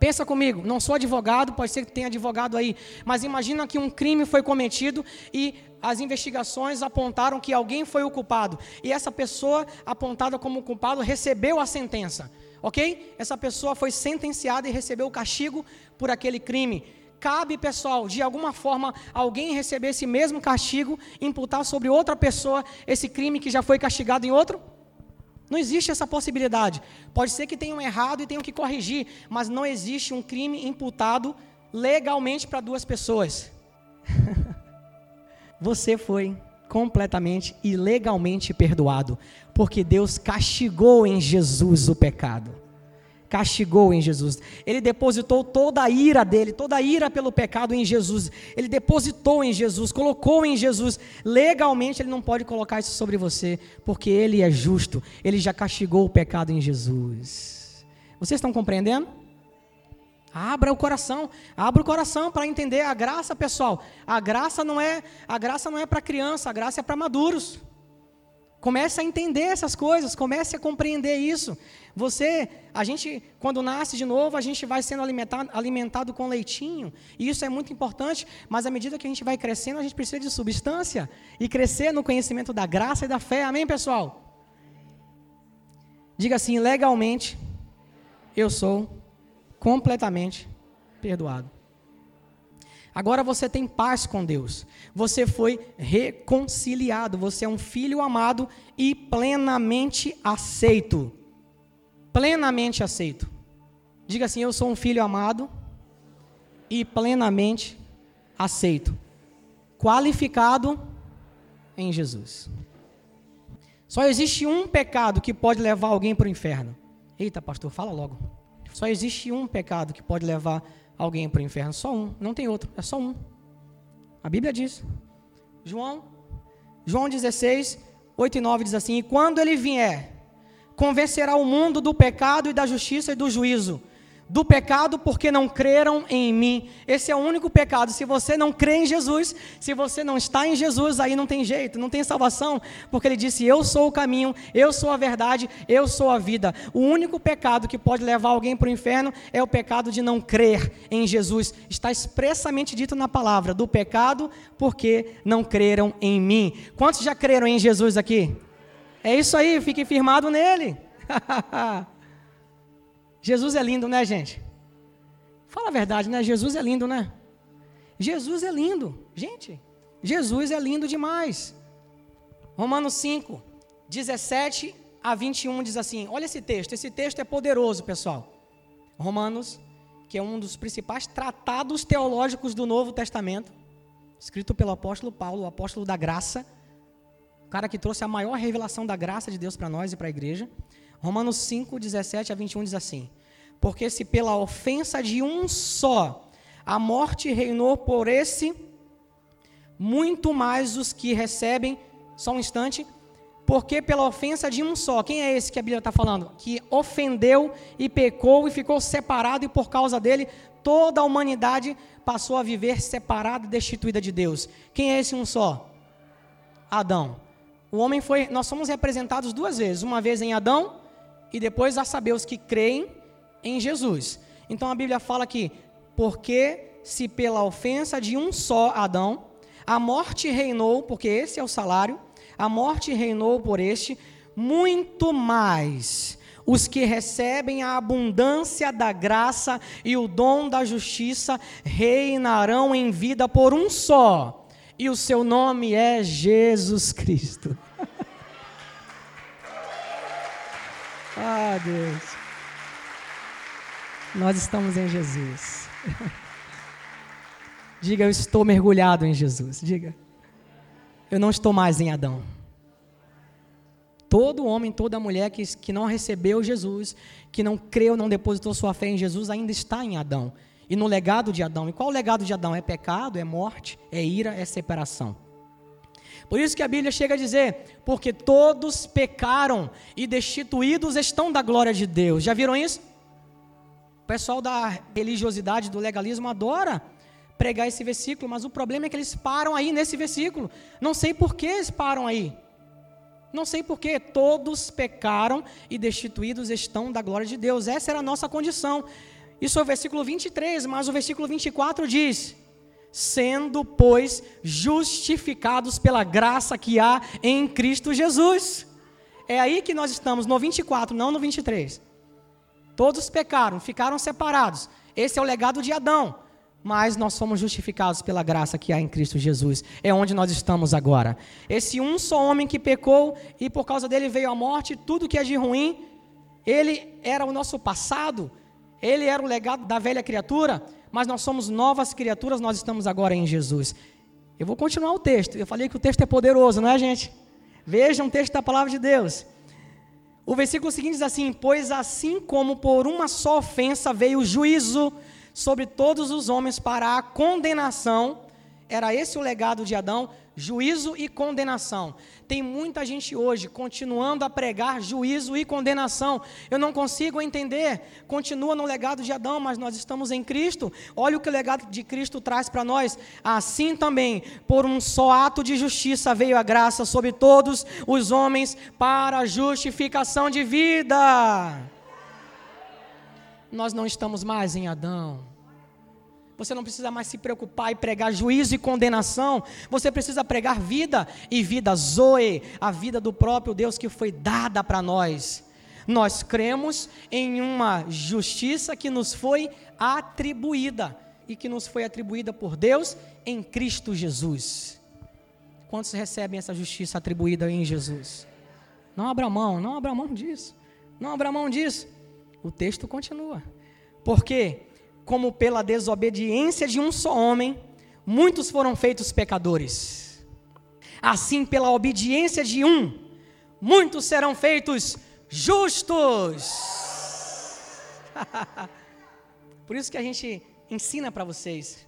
Pensa comigo, não sou advogado, pode ser que tenha advogado aí, mas imagina que um crime foi cometido e as investigações apontaram que alguém foi o culpado e essa pessoa apontada como culpado recebeu a sentença, ok? Essa pessoa foi sentenciada e recebeu o castigo por aquele crime. Cabe, pessoal, de alguma forma, alguém receber esse mesmo castigo, imputar sobre outra pessoa esse crime que já foi castigado em outro? Não existe essa possibilidade. Pode ser que tenham errado e tenham que corrigir, mas não existe um crime imputado legalmente para duas pessoas. Você foi completamente e legalmente perdoado, porque Deus castigou em Jesus o pecado. Castigou em Jesus. Ele depositou toda a ira dele, toda a ira pelo pecado em Jesus. Ele depositou em Jesus, colocou em Jesus. Legalmente ele não pode colocar isso sobre você, porque ele é justo. Ele já castigou o pecado em Jesus. Vocês estão compreendendo? Abra o coração, abra o coração para entender a graça, pessoal. A graça não é, a graça não é para criança, a graça é para maduros. Comece a entender essas coisas, comece a compreender isso. Você, a gente, quando nasce de novo, a gente vai sendo alimentado, alimentado com leitinho, e isso é muito importante, mas à medida que a gente vai crescendo, a gente precisa de substância e crescer no conhecimento da graça e da fé. Amém, pessoal? Diga assim, legalmente, eu sou completamente perdoado. Agora você tem paz com Deus. Você foi reconciliado. Você é um filho amado e plenamente aceito. Plenamente aceito. Diga assim: Eu sou um filho amado e plenamente aceito. Qualificado em Jesus. Só existe um pecado que pode levar alguém para o inferno. Eita, pastor, fala logo. Só existe um pecado que pode levar alguém para o inferno. Só um, não tem outro, é só um. A Bíblia diz. João, João 16, 8 e 9 diz assim: E quando ele vier, convencerá o mundo do pecado e da justiça e do juízo do pecado porque não creram em mim. Esse é o único pecado. Se você não crê em Jesus, se você não está em Jesus, aí não tem jeito, não tem salvação, porque ele disse: Eu sou o caminho, eu sou a verdade, eu sou a vida. O único pecado que pode levar alguém para o inferno é o pecado de não crer em Jesus. Está expressamente dito na palavra: do pecado porque não creram em mim. Quantos já creram em Jesus aqui? É isso aí, fique firmado nele. Jesus é lindo, né, gente? Fala a verdade, né? Jesus é lindo, né? Jesus é lindo. Gente, Jesus é lindo demais. Romanos 5, 17 a 21 diz assim: olha esse texto, esse texto é poderoso, pessoal. Romanos, que é um dos principais tratados teológicos do Novo Testamento, escrito pelo apóstolo Paulo, o apóstolo da graça, o cara que trouxe a maior revelação da graça de Deus para nós e para a igreja. Romanos 5, 17 a 21 diz assim: Porque se pela ofensa de um só a morte reinou por esse, muito mais os que recebem, só um instante, porque pela ofensa de um só, quem é esse que a Bíblia está falando? Que ofendeu e pecou e ficou separado, e por causa dele toda a humanidade passou a viver separada e destituída de Deus. Quem é esse um só? Adão. O homem foi, nós somos representados duas vezes, uma vez em Adão e depois a saber os que creem em Jesus. Então a Bíblia fala que, porque se pela ofensa de um só Adão, a morte reinou, porque esse é o salário, a morte reinou por este, muito mais os que recebem a abundância da graça e o dom da justiça reinarão em vida por um só, e o seu nome é Jesus Cristo. Ah, Deus. Nós estamos em Jesus. Diga, eu estou mergulhado em Jesus. Diga. Eu não estou mais em Adão. Todo homem, toda mulher que, que não recebeu Jesus, que não creu, não depositou sua fé em Jesus, ainda está em Adão. E no legado de Adão. E qual o legado de Adão? É pecado, é morte, é ira, é separação. Por isso que a Bíblia chega a dizer: porque todos pecaram e destituídos estão da glória de Deus. Já viram isso? O pessoal da religiosidade, do legalismo, adora pregar esse versículo, mas o problema é que eles param aí nesse versículo. Não sei por que eles param aí. Não sei por que todos pecaram e destituídos estão da glória de Deus. Essa era a nossa condição. Isso é o versículo 23, mas o versículo 24 diz: sendo, pois, justificados pela graça que há em Cristo Jesus. É aí que nós estamos, no 24, não no 23. Todos pecaram, ficaram separados. Esse é o legado de Adão. mas nós somos justificados pela graça que há em Cristo Jesus. É onde nós estamos agora. Esse um só homem que pecou e por causa dele veio a morte, tudo que é de ruim, ele era o nosso passado, ele era o legado da velha criatura, mas nós somos novas criaturas, nós estamos agora em Jesus. Eu vou continuar o texto. Eu falei que o texto é poderoso, não é, gente? Vejam o texto da palavra de Deus. O versículo seguinte diz assim: Pois assim como por uma só ofensa veio o juízo sobre todos os homens para a condenação, era esse o legado de Adão, juízo e condenação. Tem muita gente hoje continuando a pregar juízo e condenação. Eu não consigo entender. Continua no legado de Adão, mas nós estamos em Cristo. Olha o que o legado de Cristo traz para nós. Assim também, por um só ato de justiça veio a graça sobre todos os homens para justificação de vida. Nós não estamos mais em Adão. Você não precisa mais se preocupar e pregar juízo e condenação. Você precisa pregar vida e vida zoe, a vida do próprio Deus que foi dada para nós. Nós cremos em uma justiça que nos foi atribuída e que nos foi atribuída por Deus em Cristo Jesus. Quantos recebem essa justiça atribuída em Jesus? Não abra mão, não abra mão disso. Não abra mão disso. O texto continua. Por quê? Como pela desobediência de um só homem, muitos foram feitos pecadores. Assim, pela obediência de um, muitos serão feitos justos. Por isso que a gente ensina para vocês.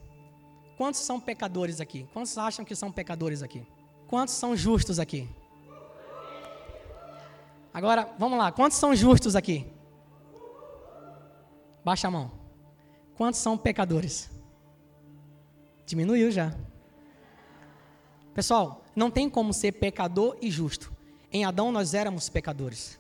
Quantos são pecadores aqui? Quantos acham que são pecadores aqui? Quantos são justos aqui? Agora, vamos lá. Quantos são justos aqui? Baixa a mão. Quantos são pecadores? Diminuiu já. Pessoal, não tem como ser pecador e justo. Em Adão nós éramos pecadores.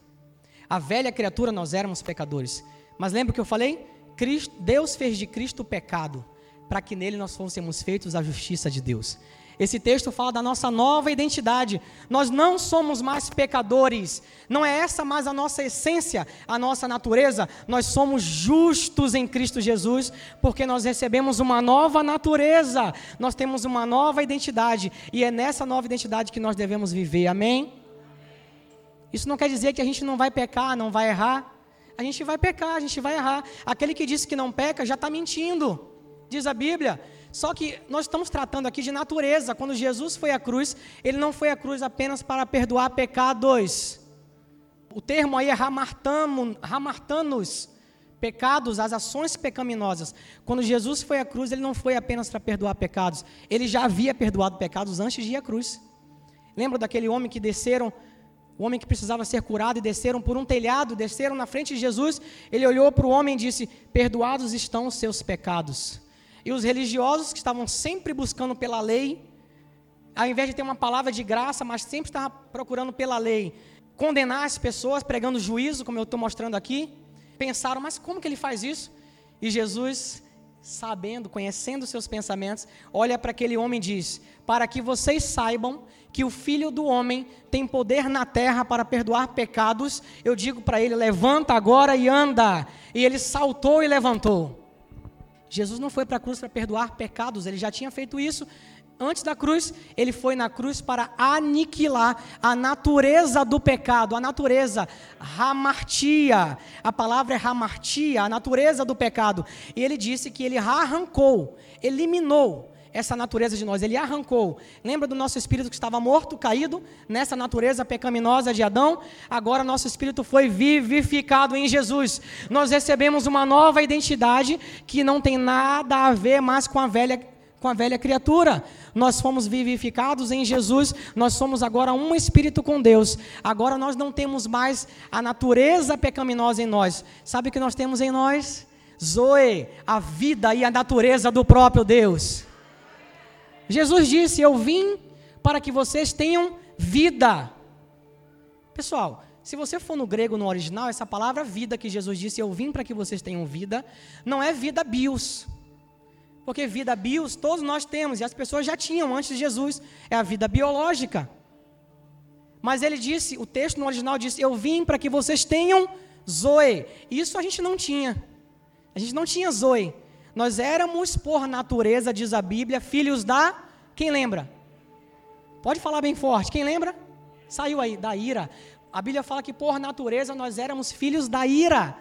A velha criatura nós éramos pecadores. Mas lembra o que eu falei? Cristo, Deus fez de Cristo o pecado, para que nele nós fôssemos feitos a justiça de Deus. Esse texto fala da nossa nova identidade. Nós não somos mais pecadores. Não é essa mais a nossa essência, a nossa natureza. Nós somos justos em Cristo Jesus, porque nós recebemos uma nova natureza. Nós temos uma nova identidade. E é nessa nova identidade que nós devemos viver. Amém? Isso não quer dizer que a gente não vai pecar, não vai errar. A gente vai pecar, a gente vai errar. Aquele que disse que não peca já está mentindo. Diz a Bíblia. Só que nós estamos tratando aqui de natureza. Quando Jesus foi à cruz, ele não foi à cruz apenas para perdoar pecados. O termo aí é ramartanos, pecados, as ações pecaminosas. Quando Jesus foi à cruz, ele não foi apenas para perdoar pecados. Ele já havia perdoado pecados antes de ir à cruz. Lembra daquele homem que desceram, o homem que precisava ser curado e desceram por um telhado, desceram na frente de Jesus. Ele olhou para o homem e disse: Perdoados estão os seus pecados. E os religiosos que estavam sempre buscando pela lei, ao invés de ter uma palavra de graça, mas sempre estavam procurando pela lei condenar as pessoas, pregando juízo, como eu estou mostrando aqui, pensaram, mas como que ele faz isso? E Jesus, sabendo, conhecendo seus pensamentos, olha para aquele homem e diz: Para que vocês saibam que o filho do homem tem poder na terra para perdoar pecados, eu digo para ele: levanta agora e anda. E ele saltou e levantou. Jesus não foi para a cruz para perdoar pecados, ele já tinha feito isso antes da cruz, ele foi na cruz para aniquilar a natureza do pecado, a natureza, ramartia. A palavra é ramartia, a natureza do pecado. E ele disse que ele arrancou, eliminou essa natureza de nós, ele arrancou. Lembra do nosso espírito que estava morto, caído, nessa natureza pecaminosa de Adão? Agora nosso espírito foi vivificado em Jesus. Nós recebemos uma nova identidade que não tem nada a ver mais com a velha com a velha criatura. Nós fomos vivificados em Jesus, nós somos agora um espírito com Deus. Agora nós não temos mais a natureza pecaminosa em nós. Sabe o que nós temos em nós? Zoe, a vida e a natureza do próprio Deus. Jesus disse: Eu vim para que vocês tenham vida. Pessoal, se você for no grego, no original, essa palavra vida que Jesus disse, eu vim para que vocês tenham vida, não é vida bios. Porque vida bios todos nós temos, e as pessoas já tinham antes de Jesus, é a vida biológica. Mas ele disse, o texto no original disse, eu vim para que vocês tenham zoe. Isso a gente não tinha. A gente não tinha zoe. Nós éramos, por natureza, diz a Bíblia, filhos da. Quem lembra? Pode falar bem forte. Quem lembra? Saiu aí, da ira. A Bíblia fala que, por natureza, nós éramos filhos da ira.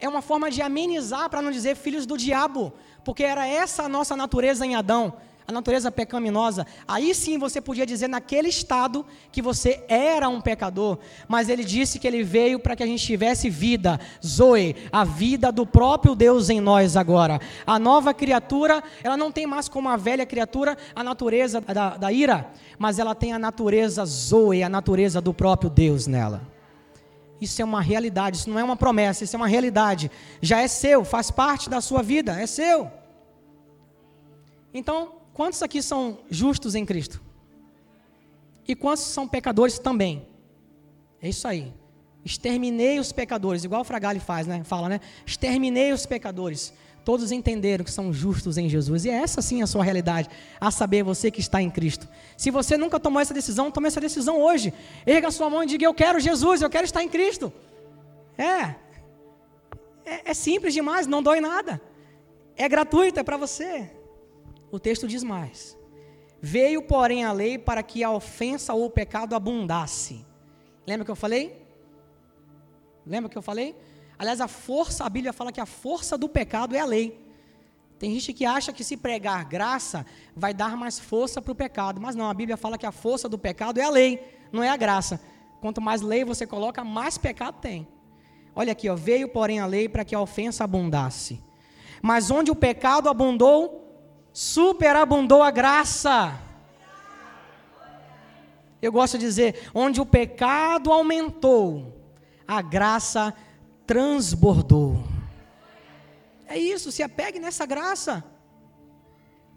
É uma forma de amenizar, para não dizer filhos do diabo, porque era essa a nossa natureza em Adão a natureza pecaminosa, aí sim você podia dizer naquele estado que você era um pecador, mas ele disse que ele veio para que a gente tivesse vida, Zoe, a vida do próprio Deus em nós agora. A nova criatura, ela não tem mais como a velha criatura a natureza da, da ira, mas ela tem a natureza Zoe, a natureza do próprio Deus nela. Isso é uma realidade, isso não é uma promessa, isso é uma realidade. Já é seu, faz parte da sua vida, é seu. Então, Quantos aqui são justos em Cristo? E quantos são pecadores também? É isso aí. Exterminei os pecadores, igual o Fragale faz, né? Fala, né? Exterminei os pecadores. Todos entenderam que são justos em Jesus. E é essa sim a sua realidade, a saber você que está em Cristo. Se você nunca tomou essa decisão, tome essa decisão hoje. Erga sua mão e diga: Eu quero Jesus, eu quero estar em Cristo. É. É, é simples demais, não dói nada. É gratuito, é para você. O texto diz mais: Veio, porém, a lei para que a ofensa ou o pecado abundasse. Lembra que eu falei? Lembra que eu falei? Aliás, a força, a Bíblia fala que a força do pecado é a lei. Tem gente que acha que se pregar graça vai dar mais força para o pecado, mas não, a Bíblia fala que a força do pecado é a lei, não é a graça. Quanto mais lei você coloca, mais pecado tem. Olha aqui, ó, veio porém a lei para que a ofensa abundasse. Mas onde o pecado abundou, superabundou a graça. Eu gosto de dizer, onde o pecado aumentou, a graça transbordou. É isso, se apegue nessa graça.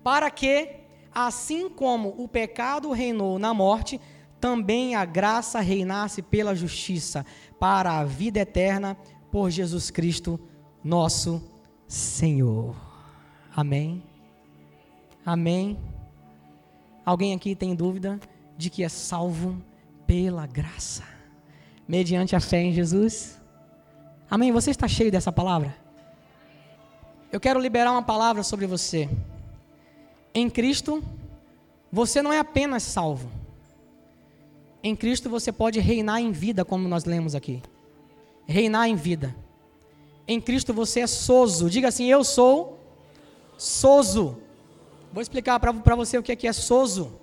Para que, assim como o pecado reinou na morte, também a graça reinasse pela justiça, para a vida eterna, por Jesus Cristo, nosso Senhor. Amém. Amém? Alguém aqui tem dúvida de que é salvo pela graça, mediante a fé em Jesus? Amém? Você está cheio dessa palavra? Eu quero liberar uma palavra sobre você. Em Cristo, você não é apenas salvo. Em Cristo você pode reinar em vida, como nós lemos aqui. Reinar em vida. Em Cristo você é sozo. Diga assim: Eu sou sozo. Vou explicar para você o que é, que é sozo.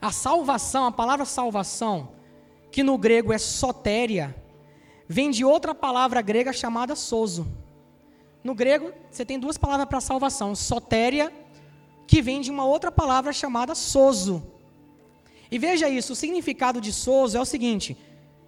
A salvação, a palavra salvação, que no grego é sotéria, vem de outra palavra grega chamada sozo. No grego, você tem duas palavras para salvação: sotéria, que vem de uma outra palavra chamada sozo. E veja isso, o significado de sozo é o seguinte: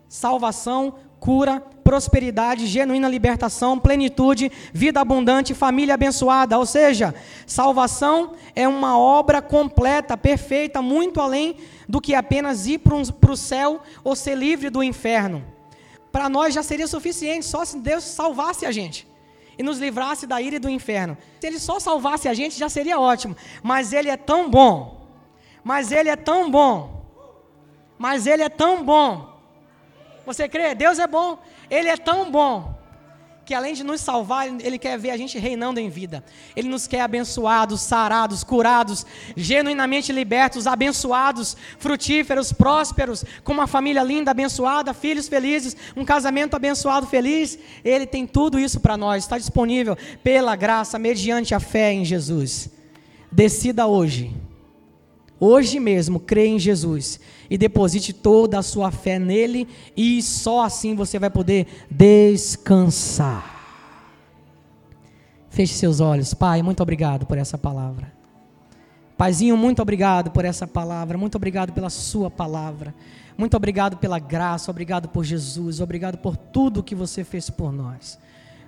salvação, cura, prosperidade, genuína libertação, plenitude, vida abundante, família abençoada. Ou seja, salvação é uma obra completa, perfeita, muito além do que apenas ir para o céu ou ser livre do inferno. Para nós já seria suficiente só se Deus salvasse a gente e nos livrasse da ira e do inferno. Se Ele só salvasse a gente já seria ótimo. Mas Ele é tão bom. Mas Ele é tão bom. Mas Ele é tão bom você crê? Deus é bom. Ele é tão bom que além de nos salvar, Ele quer ver a gente reinando em vida. Ele nos quer abençoados, sarados, curados, genuinamente libertos, abençoados, frutíferos, prósperos, com uma família linda, abençoada, filhos felizes, um casamento abençoado, feliz. Ele tem tudo isso para nós, está disponível pela graça, mediante a fé em Jesus. Decida hoje hoje mesmo, crê em Jesus e deposite toda a sua fé nele, e só assim você vai poder descansar. Feche seus olhos, Pai, muito obrigado por essa palavra. Paizinho, muito obrigado por essa palavra, muito obrigado pela Sua palavra, muito obrigado pela graça, obrigado por Jesus, obrigado por tudo que você fez por nós.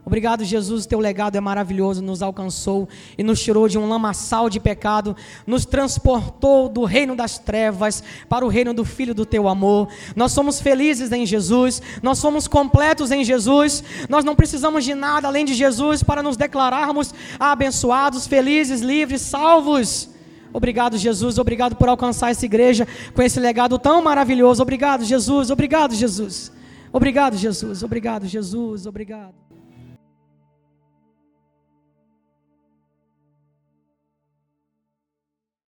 Obrigado, Jesus, teu legado é maravilhoso, nos alcançou e nos tirou de um lamaçal de pecado, nos transportou do reino das trevas para o reino do Filho do teu amor. Nós somos felizes em Jesus, nós somos completos em Jesus, nós não precisamos de nada além de Jesus para nos declararmos abençoados, felizes, livres, salvos. Obrigado, Jesus, obrigado por alcançar essa igreja com esse legado tão maravilhoso. Obrigado, Jesus, obrigado, Jesus. Obrigado, Jesus, obrigado, Jesus, obrigado.